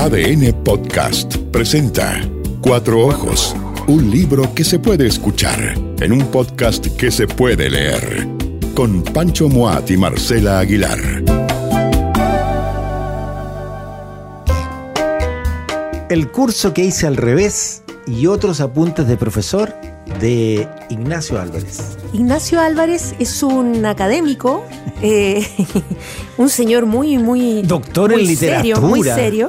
ADN Podcast presenta Cuatro Ojos, un libro que se puede escuchar en un podcast que se puede leer, con Pancho Moat y Marcela Aguilar. El curso que hice al revés y otros apuntes de profesor de Ignacio Álvarez. Ignacio Álvarez es un académico, eh, un señor muy, muy... Doctor muy en literatura. Serio, muy serio,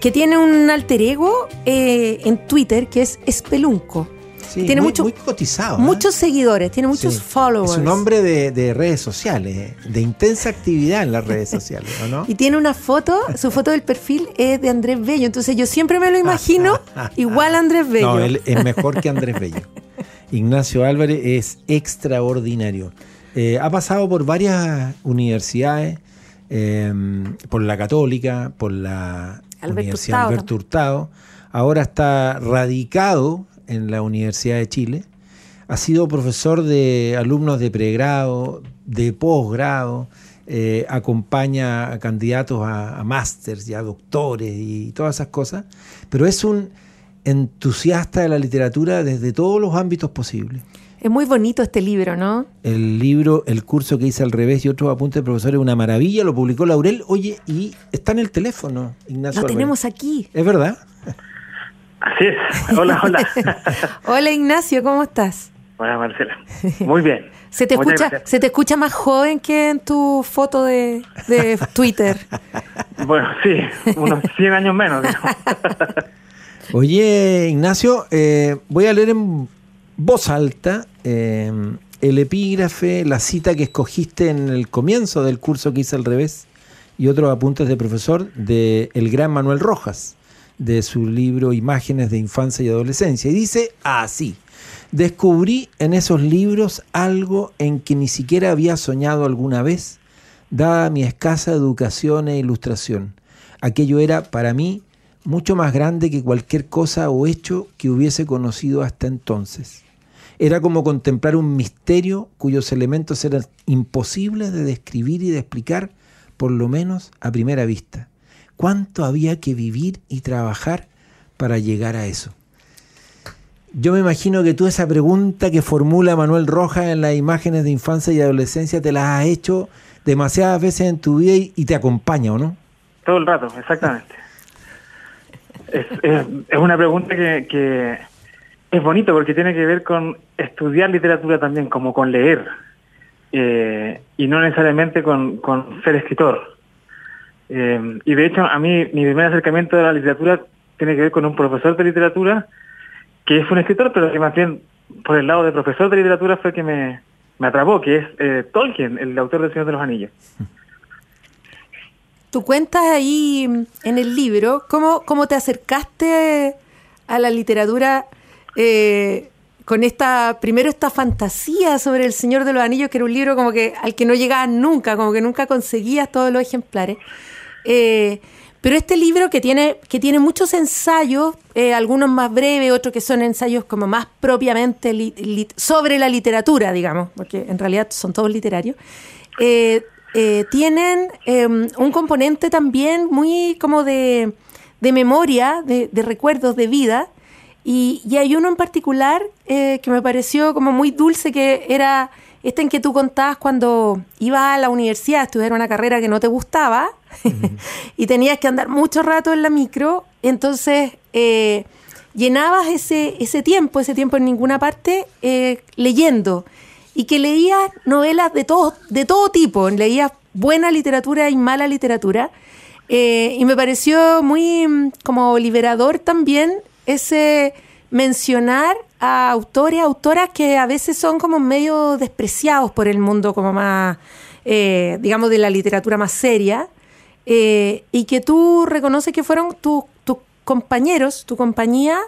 que tiene un alter ego eh, en Twitter que es Espelunco. Sí, tiene muy, mucho- muy cotizado. ¿eh? Muchos seguidores, tiene muchos Sí. followers. Es un hombre de, de redes sociales, de intensa actividad en las redes sociales, ¿o no? Y tiene una foto, su foto del perfil es de Andrés Bello. Entonces yo siempre me lo imagino igual a Andrés Bello. No, él es mejor que Andrés Bello. Ignacio Álvarez es extraordinario. Eh, ha pasado por varias universidades, eh, por la Católica, por la Universidad Hurtado Alberto Hurtado. Ahora está radicado en la Universidad de Chile. Ha sido profesor de alumnos de pregrado, de posgrado, eh, acompaña a candidatos a, a másters y a doctores y todas esas cosas, pero es un entusiasta de la literatura desde todos los ámbitos posibles. Es muy bonito este libro, ¿no? El libro, el curso que hice al revés y otros apuntes de profesor es una maravilla, lo publicó Laurel. Oye, y está en el teléfono, Ignacio. Lo Álvarez. tenemos aquí. ¿Es verdad? Así es. Hola, hola. Hola Ignacio, ¿cómo estás? Hola, Marcela. Muy bien. Se te, escucha, gracias. se te escucha más joven que en tu foto de, de Twitter. Bueno, sí, unos 100 años menos. Oye, Ignacio, eh, voy a leer en voz alta eh, el epígrafe, la cita que escogiste en el comienzo del curso que hice al revés y otros apuntes de profesor de el gran Manuel Rojas, de su libro Imágenes de Infancia y Adolescencia. Y dice así, descubrí en esos libros algo en que ni siquiera había soñado alguna vez, dada mi escasa educación e ilustración. Aquello era para mí mucho más grande que cualquier cosa o hecho que hubiese conocido hasta entonces. Era como contemplar un misterio cuyos elementos eran imposibles de describir y de explicar, por lo menos a primera vista. ¿Cuánto había que vivir y trabajar para llegar a eso? Yo me imagino que tú esa pregunta que formula Manuel Rojas en las imágenes de infancia y adolescencia te la has hecho demasiadas veces en tu vida y, y te acompaña, ¿o no? Todo el rato, exactamente. Es, es, una pregunta que, que es bonito porque tiene que ver con estudiar literatura también, como con leer, eh, y no necesariamente con, con ser escritor. Eh, y de hecho, a mí mi primer acercamiento a la literatura tiene que ver con un profesor de literatura que es un escritor, pero que más bien por el lado de profesor de literatura fue que me, me atrapó, que es eh, Tolkien, el autor del Señor de los Anillos. Tú cuentas ahí en el libro cómo, cómo te acercaste a la literatura eh, con esta, primero esta fantasía sobre el Señor de los Anillos, que era un libro como que al que no llegabas nunca, como que nunca conseguías todos los ejemplares. Eh, pero este libro que tiene, que tiene muchos ensayos, eh, algunos más breves, otros que son ensayos como más propiamente sobre la literatura, digamos, porque en realidad son todos literarios, eh, eh, tienen eh, un componente también muy como de, de memoria, de, de recuerdos de vida, y, y hay uno en particular eh, que me pareció como muy dulce, que era este en que tú contabas cuando ibas a la universidad a estudiar una carrera que no te gustaba y tenías que andar mucho rato en la micro, entonces eh, llenabas ese, ese tiempo, ese tiempo en ninguna parte, eh, leyendo. Y que leías novelas de todo, de todo tipo, leías buena literatura y mala literatura. Eh, y me pareció muy mm, como liberador también ese mencionar a autores, autoras que a veces son como medio despreciados por el mundo como más, eh, digamos, de la literatura más seria, eh, y que tú reconoces que fueron tus tus compañeros, tu compañía,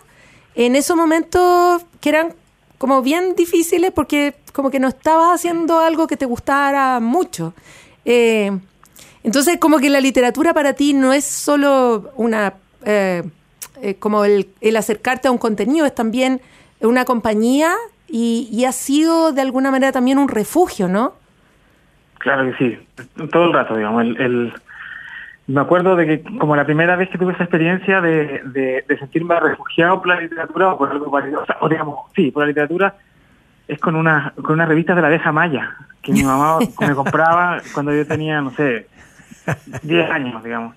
en esos momentos que eran como bien difíciles porque como que no estabas haciendo algo que te gustara mucho. Eh, entonces, como que la literatura para ti no es solo una eh, eh, como el, el acercarte a un contenido, es también una compañía y, y ha sido de alguna manera también un refugio, ¿no? Claro que sí, todo el rato, digamos. El, el, me acuerdo de que como la primera vez que tuve esa experiencia de, de, sentirme refugiado por la literatura o por algo parecido, o, digamos, sí, por la literatura, es con una, con una revista de la abeja maya, que mi mamá me compraba cuando yo tenía, no sé, 10 años, digamos.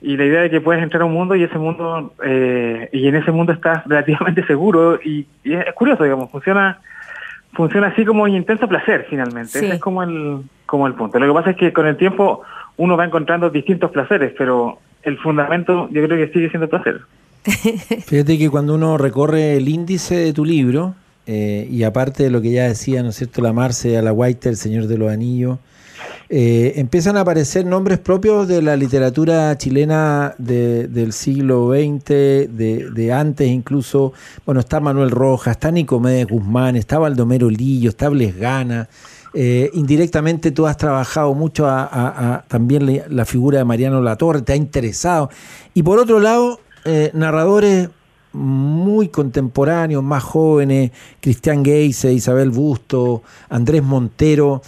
Y la idea de que puedes entrar a un mundo y ese mundo, eh, y en ese mundo estás relativamente seguro, y, es curioso, digamos, funciona funciona así como un intenso placer finalmente. Ese es como el, como el punto. Lo que pasa es que con el tiempo uno va encontrando distintos placeres, pero el fundamento yo creo que sigue siendo placer. Fíjate que cuando uno recorre el índice de tu libro, eh, y aparte de lo que ya decía, ¿no es cierto?, la Marce, a la White, el Señor de los Anillos, eh, empiezan a aparecer nombres propios de la literatura chilena del siglo XX, de, antes incluso. Bueno, está Manuel Rojas, está Nicomedes Guzmán, está Baldomero Lillo, está Blesgana. Eh, indirectamente tú has trabajado mucho a, también la, figura de Mariano Latorre, te ha interesado. Y por otro lado, eh, narradores muy contemporáneos, más jóvenes, Cristian Geise, Isabel Busto, Andrés Montero.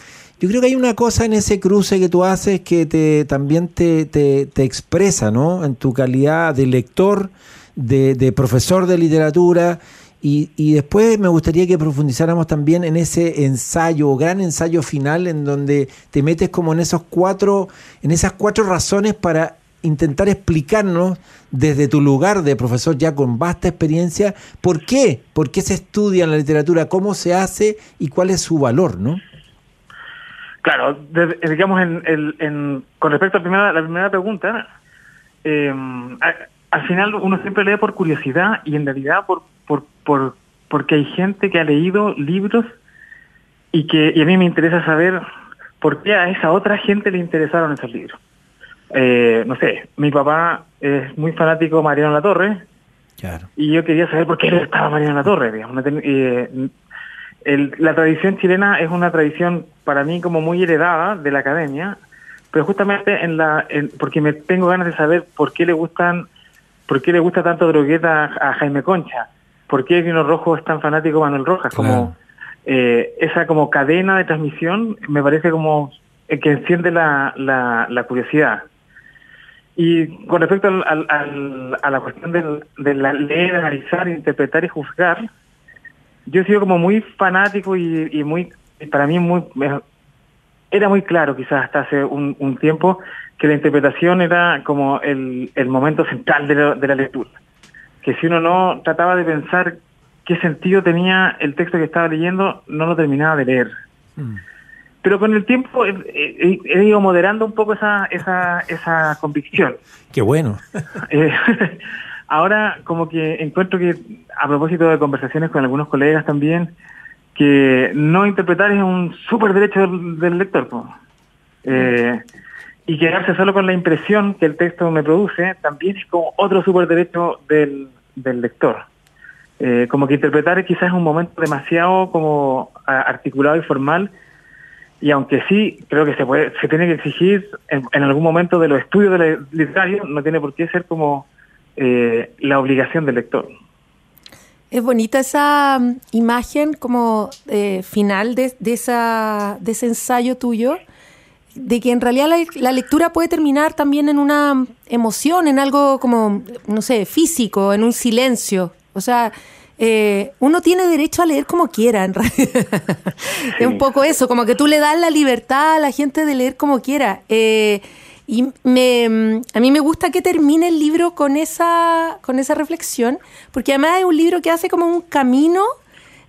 Yo creo que hay una cosa en ese cruce que tú haces que te, también te, te, expresa, ¿no? En tu calidad de lector, de, profesor de literatura y, después me gustaría que profundizáramos también en ese ensayo, gran ensayo final, en donde te metes como en esos cuatro, en esas cuatro razones para intentar explicarnos desde tu lugar de profesor ya con vasta experiencia, por qué, por qué se estudia en la literatura, cómo se hace y cuál es su valor, ¿no? Claro, digamos, en, con respecto a la primera, la primera pregunta, eh, al final uno siempre lee por curiosidad y en realidad por, por, por, porque hay gente que ha leído libros y que y a mí me interesa saber por qué a esa otra gente le interesaron esos libros. Eh, no sé, mi papá es muy fanático de Mariano La Torre claro. y yo quería saber por qué le estaba Mariano La Torre. Digamos. Eh, la tradición chilena es una tradición para mí como muy heredada de la academia, pero justamente en la porque me tengo ganas de saber por qué le gustan por qué le gusta tanto Drogueta a Jaime Concha por qué Vino Rojo es tan fanático Manuel Rojas, como eh, esa como cadena de transmisión me parece como eh, que enciende la, la, curiosidad. Y con respecto al, a la cuestión de la leer, analizar, interpretar y juzgar, yo he sido como muy fanático y, muy, para mí muy, era muy claro quizás hasta hace un, tiempo que la interpretación era como el, el momento central de, de la lectura que si uno no trataba de pensar qué sentido tenía el texto que estaba leyendo, no lo terminaba de leer. Mm. Pero con el tiempo he, ido moderando un poco esa, esa, esa convicción. Qué bueno. Eh, ahora como que encuentro que, a propósito de conversaciones con algunos colegas también, que no interpretar es un súper derecho del, lector. Eh, y quedarse solo con la impresión que el texto me produce también es como otro súper derecho del, del lector. Eh, como que interpretar quizás es un momento demasiado como articulado y formal y aunque sí creo que se puede se tiene que exigir en, algún momento de los estudios de literario no tiene por qué ser como eh, la obligación del lector es bonita esa mm, imagen como eh, final de, de, esa, de ese ensayo tuyo de que en realidad la, lectura puede terminar también en una emoción, en algo como, no sé, físico, en un silencio. O sea, eh, uno tiene derecho a leer como quiera, en realidad. es un poco eso, como que tú le das la libertad a la gente de leer como quiera. Eh, y me, a mí me gusta que termine el libro con esa, con esa reflexión, porque además es un libro que hace como un camino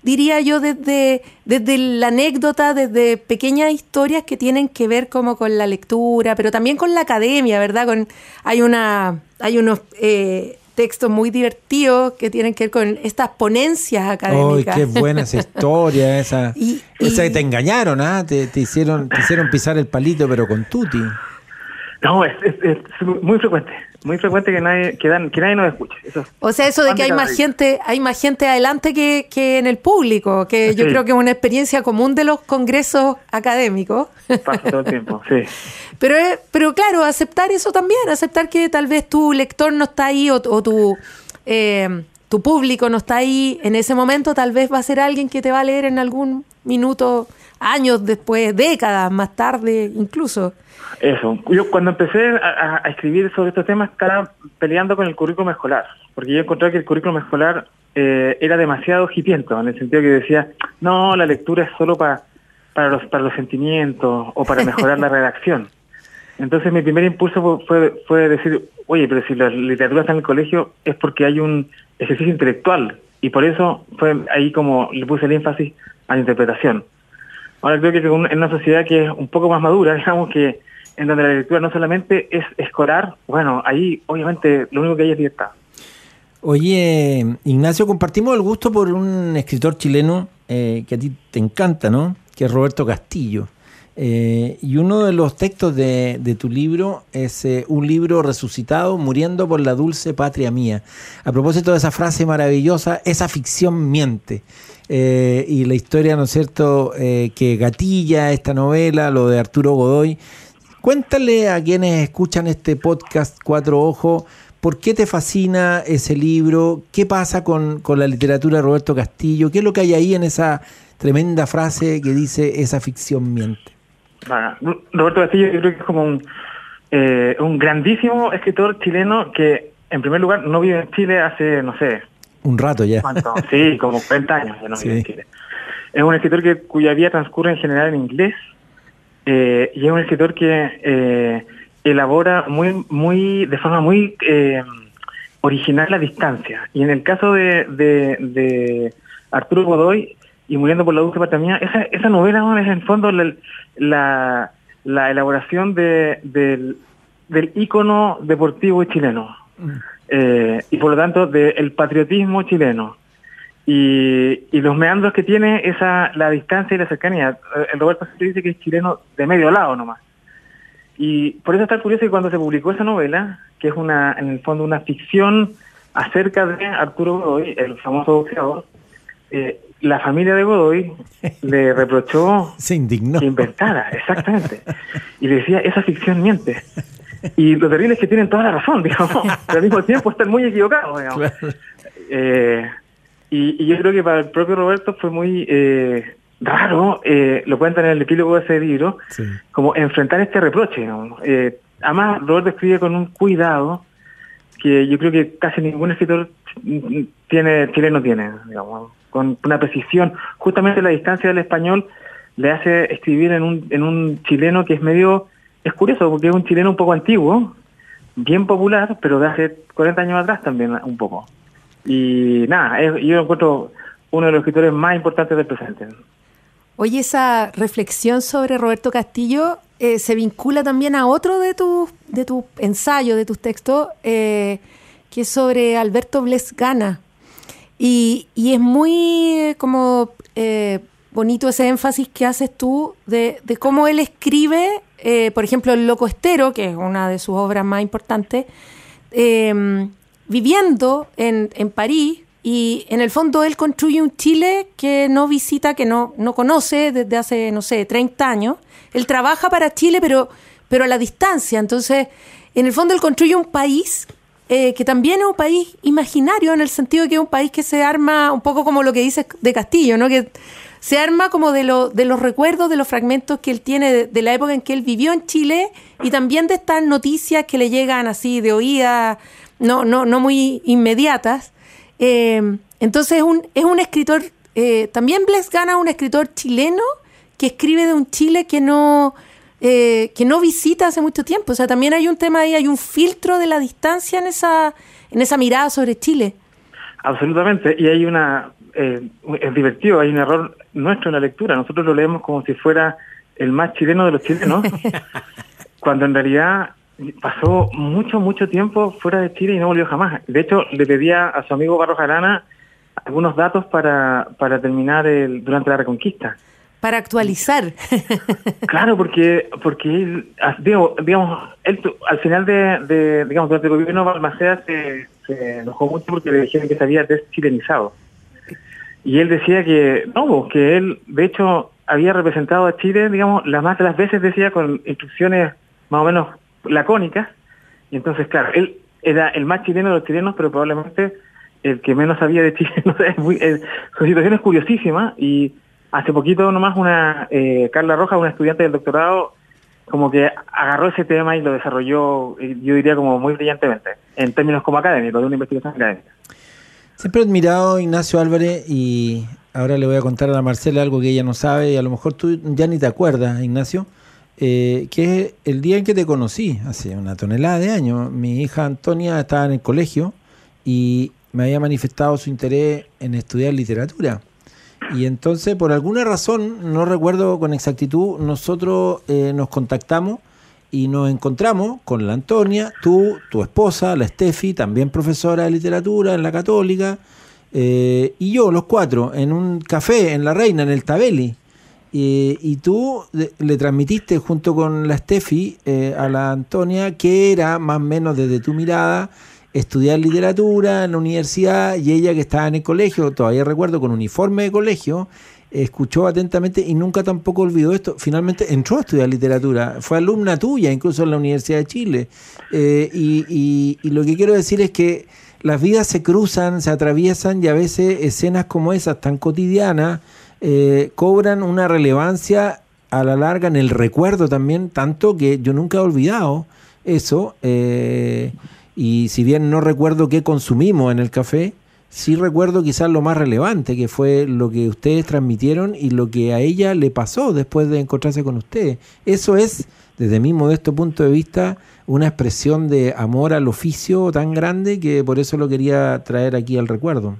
diría yo, desde, desde la anécdota, desde pequeñas historias que tienen que ver como con la lectura, pero también con la academia, ¿verdad? Con, hay, una, hay unos eh, textos muy divertidos que tienen que ver con estas ponencias académicas. ¡Ay, qué buena esa historia! Esa, esa te engañaron, ¿ah? Te, te, hicieron, te hicieron pisar el palito, pero con tuti. No, es, es, muy frecuente, muy frecuente que nadie, que, dan, que nadie nos escuche. o sea, eso de que hay más gente, hay más gente adelante que, que en el público, que yo creo que es una experiencia común de los congresos académicos. Pasa todo el tiempo, sí. Pero, pero claro, aceptar eso también, aceptar que tal vez tu lector no está ahí o, tu, eh, tu público no está ahí en ese momento, tal vez va a ser alguien que te va a leer en algún minuto años después, décadas más tarde incluso. Eso. Yo cuando empecé a, a, escribir sobre estos temas estaba peleando con el currículum escolar, porque yo encontré que el currículum escolar eh, era demasiado hipiento, en el sentido que decía, no, la lectura es solo para para los, para los sentimientos o para mejorar la redacción. Entonces mi primer impulso fue, fue decir, oye, pero si la literatura está en el colegio es porque hay un ejercicio intelectual y por eso fue ahí como le puse el énfasis a la interpretación. Ahora creo que en una sociedad que es un poco más madura, digamos que en donde la lectura no solamente es escolar, bueno, ahí obviamente lo único que hay es libertad. Oye, Ignacio, compartimos el gusto por un escritor chileno eh, que a ti te encanta, ¿no? Que es Roberto Castillo. Eh, y uno de los textos de, tu libro es eh, un libro resucitado, muriendo por la dulce patria mía. A propósito de esa frase maravillosa, esa ficción miente. Eh, y la historia, ¿no es cierto?, que gatilla esta novela, lo de Arturo Godoy. Cuéntale a quienes escuchan este podcast Cuatro Ojos, ¿por qué te fascina ese libro? ¿Qué pasa con, con la literatura de Roberto Castillo? ¿Qué es lo que hay ahí en esa tremenda frase que dice esa ficción miente? Roberto Castillo yo creo que es como un, eh, un grandísimo escritor chileno que, en primer lugar, no vive en Chile hace, no sé... Un rato ya. Sí, como 40 años no vive en Chile. Es un escritor que, cuya vida transcurre en general en inglés eh, y es un escritor que eh, elabora muy, muy, de forma muy original la distancia. Y en el caso de, de, de Arturo Godoy, y Muriendo por la Dulce Patria esa, esa novela es en fondo la, la, elaboración de, del, del ícono deportivo chileno mm. eh, y por lo tanto del patriotismo chileno. Y, y, los meandros que tiene esa la distancia y la cercanía. El Roberto se dice que es chileno de medio lado nomás. Y por eso está curioso que cuando se publicó esa novela, que es una en el fondo una ficción acerca de Arturo Godoy, el famoso boxeador, eh, la familia de Godoy le reprochó Se indignó. que inventara, exactamente. Y le decía, esa ficción miente. Y lo terrible es que tienen toda la razón, digamos, pero al mismo tiempo están muy equivocados, digamos. Eh, y, yo creo que para el propio Roberto fue muy eh, raro, eh, lo cuentan en el epílogo de ese libro, como enfrentar este reproche. Digamos. además, Roberto escribe con un cuidado que yo creo que casi ningún escritor tiene chileno tiene, digamos con una precisión. Justamente la distancia del español le hace escribir en un, en un chileno que es medio, es curioso, porque es un chileno un poco antiguo, bien popular, pero de hace 40 años atrás también un poco. Y nada, yo encuentro uno de los escritores más importantes del presente. Oye, esa reflexión sobre Roberto Castillo eh, se vincula también a otro de tus de tu ensayos, de tus textos, eh, que es sobre Alberto Blesgana. Y, y es muy eh, como eh, bonito ese énfasis que haces tú de, de cómo él escribe, eh, por ejemplo, El Loco Estero, que es una de sus obras más importantes, em, viviendo en, en París y en el fondo él construye un Chile que no visita, que no, no conoce desde hace, no sé, 30 años. Él trabaja para Chile, pero, pero a la distancia. Entonces, en el fondo él construye un país eh, que también es un país imaginario en el sentido de que es un país que se arma un poco como lo que dice de Castillo, ¿no? Que se arma como de, lo, de los recuerdos, de los fragmentos que él tiene de, la época en que él vivió en Chile y también de estas noticias que le llegan así de oídas, no, no, no muy inmediatas. Eh, entonces es un, es un escritor, eh, también Bles Gana un escritor chileno que escribe de un Chile que no eh, que no visita hace mucho tiempo. O sea, también hay un tema ahí, hay un filtro de la distancia en esa, en esa mirada sobre Chile. Absolutamente, y hay una, eh, es divertido, hay un error nuestro en la lectura. Nosotros lo leemos como si fuera el más chileno de los chilenos, cuando en realidad pasó mucho, mucho tiempo fuera de Chile y no volvió jamás. De hecho, le pedía a su amigo Barros Arana algunos datos para, para terminar el, durante la Reconquista para actualizar. claro, porque porque él, digamos, él, al final de, digamos, durante el gobierno Balmaceda se, se enojó mucho porque le dijeron que se había deschilenizado. Y él decía que no, que él, de hecho, había representado a Chile, digamos, las más de las veces decía con instrucciones más o menos lacónicas. Y entonces, claro, él era el más chileno de los chilenos, pero probablemente el que menos sabía de Chile. No sé, su situación es curiosísima y hace poquito nomás una eh, Carla Rojas, una estudiante del doctorado, como que agarró ese tema y lo desarrolló, eh, yo diría como muy brillantemente, en términos como académicos, de una investigación académica. Siempre he admirado Ignacio Álvarez y ahora le voy a contar a la Marcela algo que ella no sabe y a lo mejor tú ya ni te acuerdas, Ignacio, eh, que es el día en que te conocí, hace una tonelada de años. Mi hija Antonia estaba en el colegio y me había manifestado su interés en estudiar literatura. Y entonces, por alguna razón, no recuerdo con exactitud, nosotros eh, nos contactamos y nos encontramos con la Antonia, tú, tu esposa, la Steffi, también profesora de literatura en la Católica, eh, y yo, los cuatro, en un café en La Reina, en el Tabeli. y tú le transmitiste junto con la Steffi eh, a la Antonia que era más o menos desde tu mirada estudiar literatura en la universidad y ella que estaba en el colegio, todavía recuerdo, con uniforme de colegio, escuchó atentamente y nunca tampoco olvidó esto. Finalmente entró a estudiar literatura, fue alumna tuya incluso en la Universidad de Chile. Eh, y, lo que quiero decir es que las vidas se cruzan, se atraviesan y a veces escenas como esas tan cotidianas eh, cobran una relevancia a la larga en el recuerdo también, tanto que yo nunca he olvidado eso. Eh, y si bien no recuerdo qué consumimos en el café, sí recuerdo quizás lo más relevante, que fue lo que ustedes transmitieron y lo que a ella le pasó después de encontrarse con ustedes. Eso es, desde mi modesto punto de vista, una expresión de amor al oficio tan grande que por eso lo quería traer aquí al recuerdo.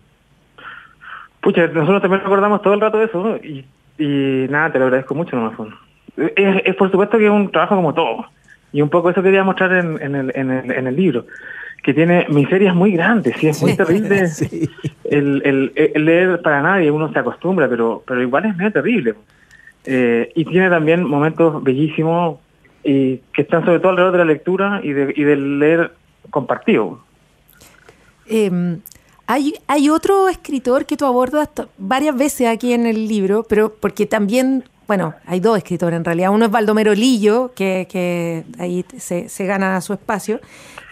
Pucha, nosotros también recordamos todo el rato eso y, nada, te lo agradezco mucho, no es, es por supuesto que es un trabajo como todo y un poco eso quería mostrar en, en, el, en, el, en el libro, que tiene miserias muy grandes, y es muy terrible el, el, leer para nadie, uno se acostumbra, pero, pero igual es medio terrible. Eh, y tiene también momentos bellísimos y que están sobre todo alrededor de la lectura y, de, y del leer compartido. Em, hay, hay otro escritor que tú abordas varias veces aquí en el libro, pero porque también bueno, hay dos escritores en realidad. Uno es Baldomero Lillo, que, ahí se, gana su espacio,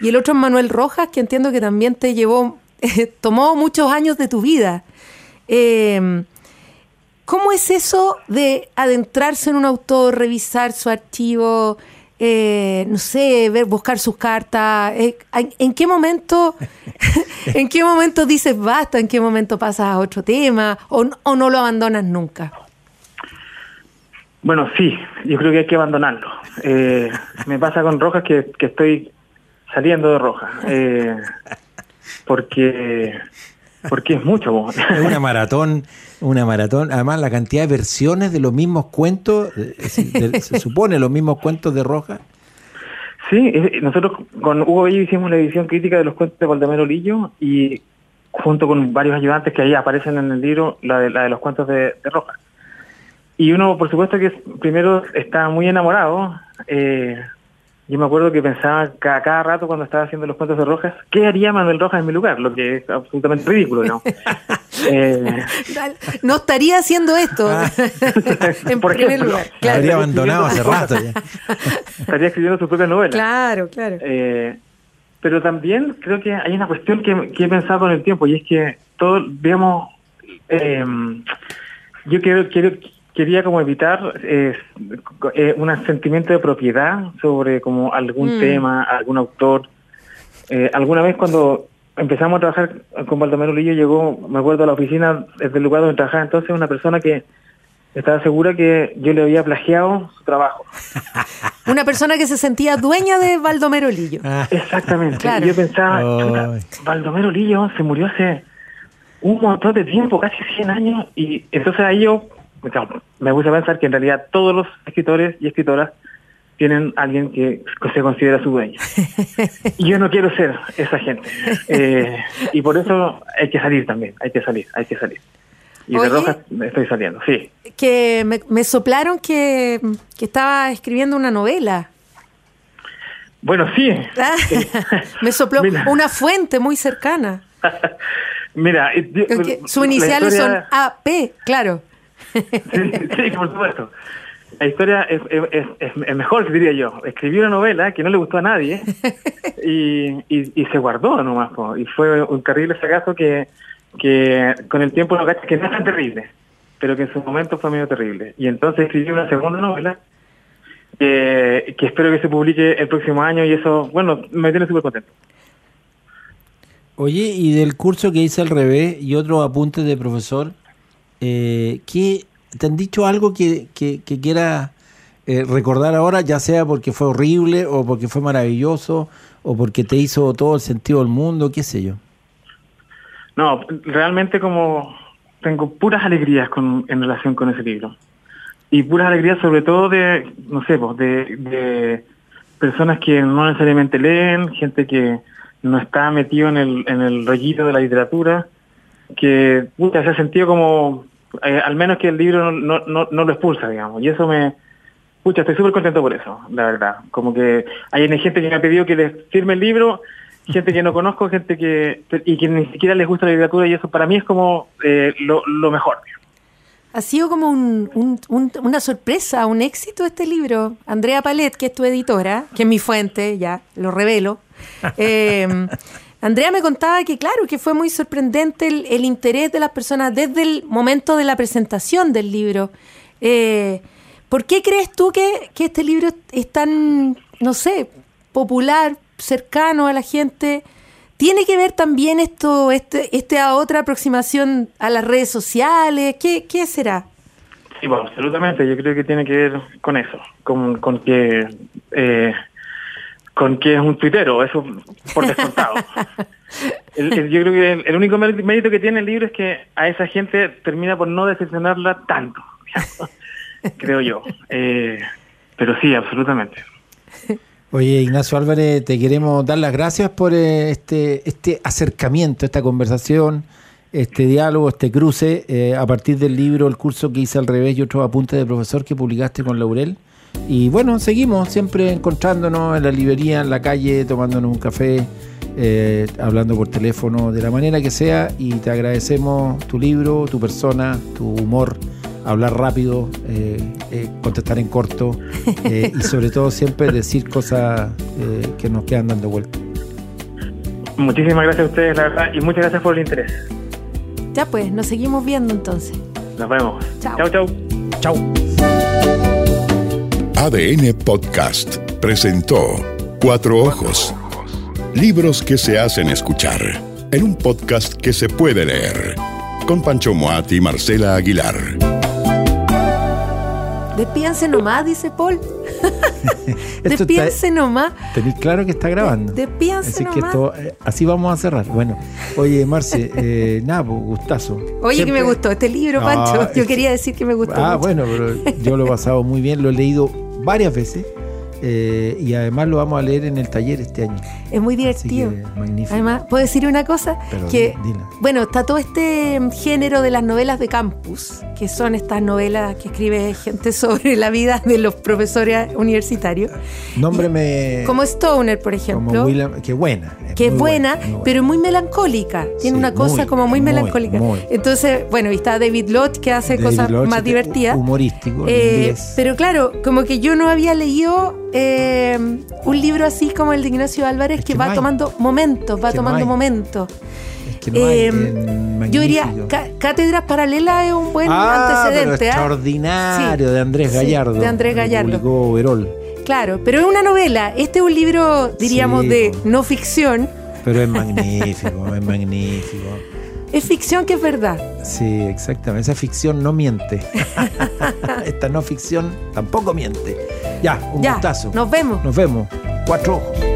y el otro es Manuel Rojas, que entiendo que también te llevó, tomó muchos años de tu vida. Em, ¿Cómo es eso de adentrarse en un autor, revisar su archivo, eh, no sé, ver, buscar sus cartas? Eh, ¿En qué momento, en qué momento dices basta? ¿En qué momento pasas a otro tema? ¿O, o no lo abandonas nunca? Bueno, sí, yo creo que hay que abandonarlo. Eh, me pasa con Rojas que, estoy saliendo de Rojas. Eh, porque porque es mucho. Es una maratón, una maratón. Además, la cantidad de versiones de los mismos cuentos, se supone los mismos cuentos de Rojas. Sí, nosotros con Hugo Bello hicimos la edición crítica de los cuentos de Valdemiro Lillo y junto con varios ayudantes que ahí aparecen en el libro, la de, la de los cuentos de, de Rojas. Y uno, por supuesto, que primero está muy enamorado. Eh, yo me acuerdo que pensaba cada, cada, rato cuando estaba haciendo los cuentos de Rojas, ¿qué haría Manuel Rojas en mi lugar? Lo que es absolutamente ridículo, ¿no? eh, no estaría haciendo esto ah. en por primer lugar. Claro. Habría abandonado hace rato ya. Estaría escribiendo su propia novela. Claro, claro. Eh, pero también creo que hay una cuestión que, que, he pensado con el tiempo y es que todos, digamos, eh, yo quiero, quiero, quería como evitar eh, eh, un sentimiento de propiedad sobre como algún mm. tema, algún autor. Eh, alguna vez cuando empezamos a trabajar con Baldomero Lillo llegó, me acuerdo, a la oficina desde el lugar donde trabajaba entonces una persona que estaba segura que yo le había plagiado su trabajo. Una persona que se sentía dueña de Baldomero Lillo. Exactamente. Y yo pensaba, Baldomero Lillo se murió hace un montón de tiempo, casi 100 años, y entonces ahí yo me gusta pensar que en realidad todos los escritores y escritoras tienen alguien que se considera su dueño. Y yo no quiero ser esa gente. Eh, y por eso hay que salir también, hay que salir, hay que salir. Y de Rojas estoy saliendo, sí. Que me, soplaron que, estaba escribiendo una novela. Bueno, sí. Ah, me sopló una fuente muy cercana. Mira, sus iniciales son AP, claro. Sí, por supuesto. La historia es, es, es, mejor, diría yo. Escribió una novela que no le gustó a nadie y, y, se guardó nomás. Y fue un terrible fracaso que, que con el tiempo lo que no es tan terrible. pero que en su momento fue medio terrible. Y entonces escribí una segunda novela que espero que se publique el próximo año y eso, bueno, me tiene súper contento. Oye, y del curso que hice al revés y otros apuntes de profesor, eh, ¿qué, ¿te han dicho algo que, que, quieras eh, recordar ahora, ya sea porque fue horrible o porque fue maravilloso o porque te hizo todo el sentido del mundo, qué sé yo? No, realmente como tengo puras alegrías con, en relación con ese libro. Y puras alegrías sobre todo de, no sé, pues, de, de personas que no necesariamente leen, gente que no está metido en el, en el rollito de la literatura, que puta, se ha sentido como, eh, al menos que el libro no, no, no, lo expulsa, digamos. Y eso me, pucha, estoy súper contento por eso, la verdad. Como que hay gente que me ha pedido que les firme el libro, gente que no conozco, gente que, y que ni siquiera les gusta la literatura, y eso para mí es como eh, lo, lo mejor. Ha sido como un, un, una sorpresa, un éxito este libro. Andrea Palet, que es tu editora, que es mi fuente, ya lo revelo, eh, Andrea me contaba que, claro, que fue muy sorprendente el, interés de las personas desde el momento de la presentación del libro. Eh, ¿Por qué crees tú que, este libro es tan, no sé, popular, cercano a la gente? ¿Tiene que ver también esto, este, esta otra aproximación a las redes sociales? ¿Qué, qué será? Sí, bueno, absolutamente. Yo creo que tiene que ver con eso, con, con que eh, con que es un tuitero, eso por descontado. yo creo que el, único mérito que tiene el libro es que a esa gente termina por no decepcionarla tanto, creo yo. Eh, pero sí, absolutamente. Oye, Ignacio Álvarez, te queremos dar las gracias por eh, este, este acercamiento, esta conversación, este diálogo, este cruce, eh, a partir del libro, el curso que hice al revés y otros apuntes de profesor que publicaste con Laurel. Y bueno, seguimos siempre encontrándonos en la librería, en la calle, tomándonos un café, eh, hablando por teléfono, de la manera que sea. Y te agradecemos tu libro, tu persona, tu humor, hablar rápido, eh, eh, contestar en corto y sobre todo siempre decir cosas que nos quedan dando vuelta. Muchísimas gracias a ustedes, la verdad, y muchas gracias por el interés. Ya pues, nos seguimos viendo entonces. Nos vemos. Chao, chao. Chao. ADN Podcast presentó Cuatro Ojos. Libros que se hacen escuchar en un podcast que se puede leer. Con Pancho Moat y Marcela Aguilar. Despíanse nomás, dice Paul. Despíanse nomás. Tenéis claro que está grabando. Despíanse así nomás. Que eh, así vamos a cerrar. Bueno, oye, Marce, eh, nada, pues, gustazo. Oye, que me gustó este libro, Pancho. Yo quería decir que me gustó. Ah, bueno, pero yo lo he pasado muy bien, lo he leído varias veces. Eh, y además lo vamos a leer en el taller este año. Es muy divertido. Además, puedo decir una cosa, que bueno, está todo este género de las novelas de campus, que son estas novelas que escribe gente sobre la vida de los profesores universitarios. Nómbreme. Como Stoner, por ejemplo. que buena. que es buena, pero muy melancólica. Tiene una cosa como muy, melancólica. Entonces, bueno, y está David Lodge que hace cosas más divertidas. Humorístico. Eh, pero claro, como que yo no había leído eh, un libro así como el de Ignacio Álvarez que, va tomando momentos, va tomando momentos. Eh, yo diría, Cátedras Paralelas es un buen ah, antecedente. ¿ah? extraordinario, de Andrés Gallardo. de Andrés Gallardo. Verol. Claro, pero es una novela. Este es un libro, diríamos, de no ficción. Pero es magnífico, es magnífico. Es ficción que es verdad. Sí, exactamente. Esa ficción no miente. Esta no ficción tampoco miente. Ya, un ya, gustazo. Nos vemos. Nos vemos. Cuatro ojos.